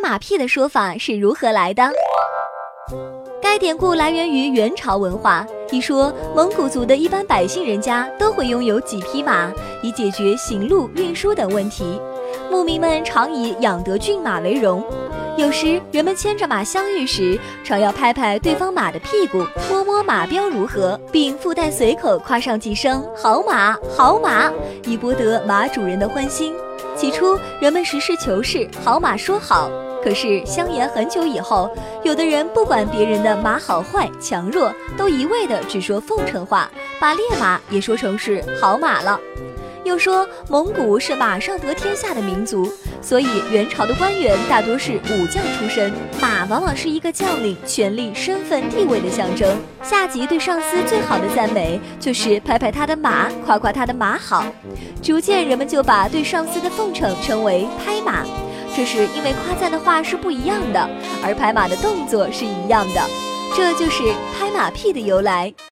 马屁的说法是如何来的？该典故来源于元朝文化。一说蒙古族的一般百姓人家都会拥有几匹马，以解决行路运输等问题。牧民们常以养得骏马为荣。有时人们牵着马相遇时，常要拍拍对方马的屁股，摸摸马膘如何，并附带随口夸上几声“好马，好马”，以博得马主人的欢心。起初人们实事求是，好马说好。可是相沿很久以后，有的人不管别人的马好坏、强弱，都一味的只说奉承话，把烈马也说成是好马了。又说蒙古是马上得天下的民族，所以元朝的官员大多是武将出身，马往往是一个将领权力、身份、地位的象征。下级对上司最好的赞美就是拍拍他的马，夸夸他的马好。逐渐人们就把对上司的奉承称为拍马。这是因为夸赞的话是不一样的，而拍马的动作是一样的，这就是拍马屁的由来。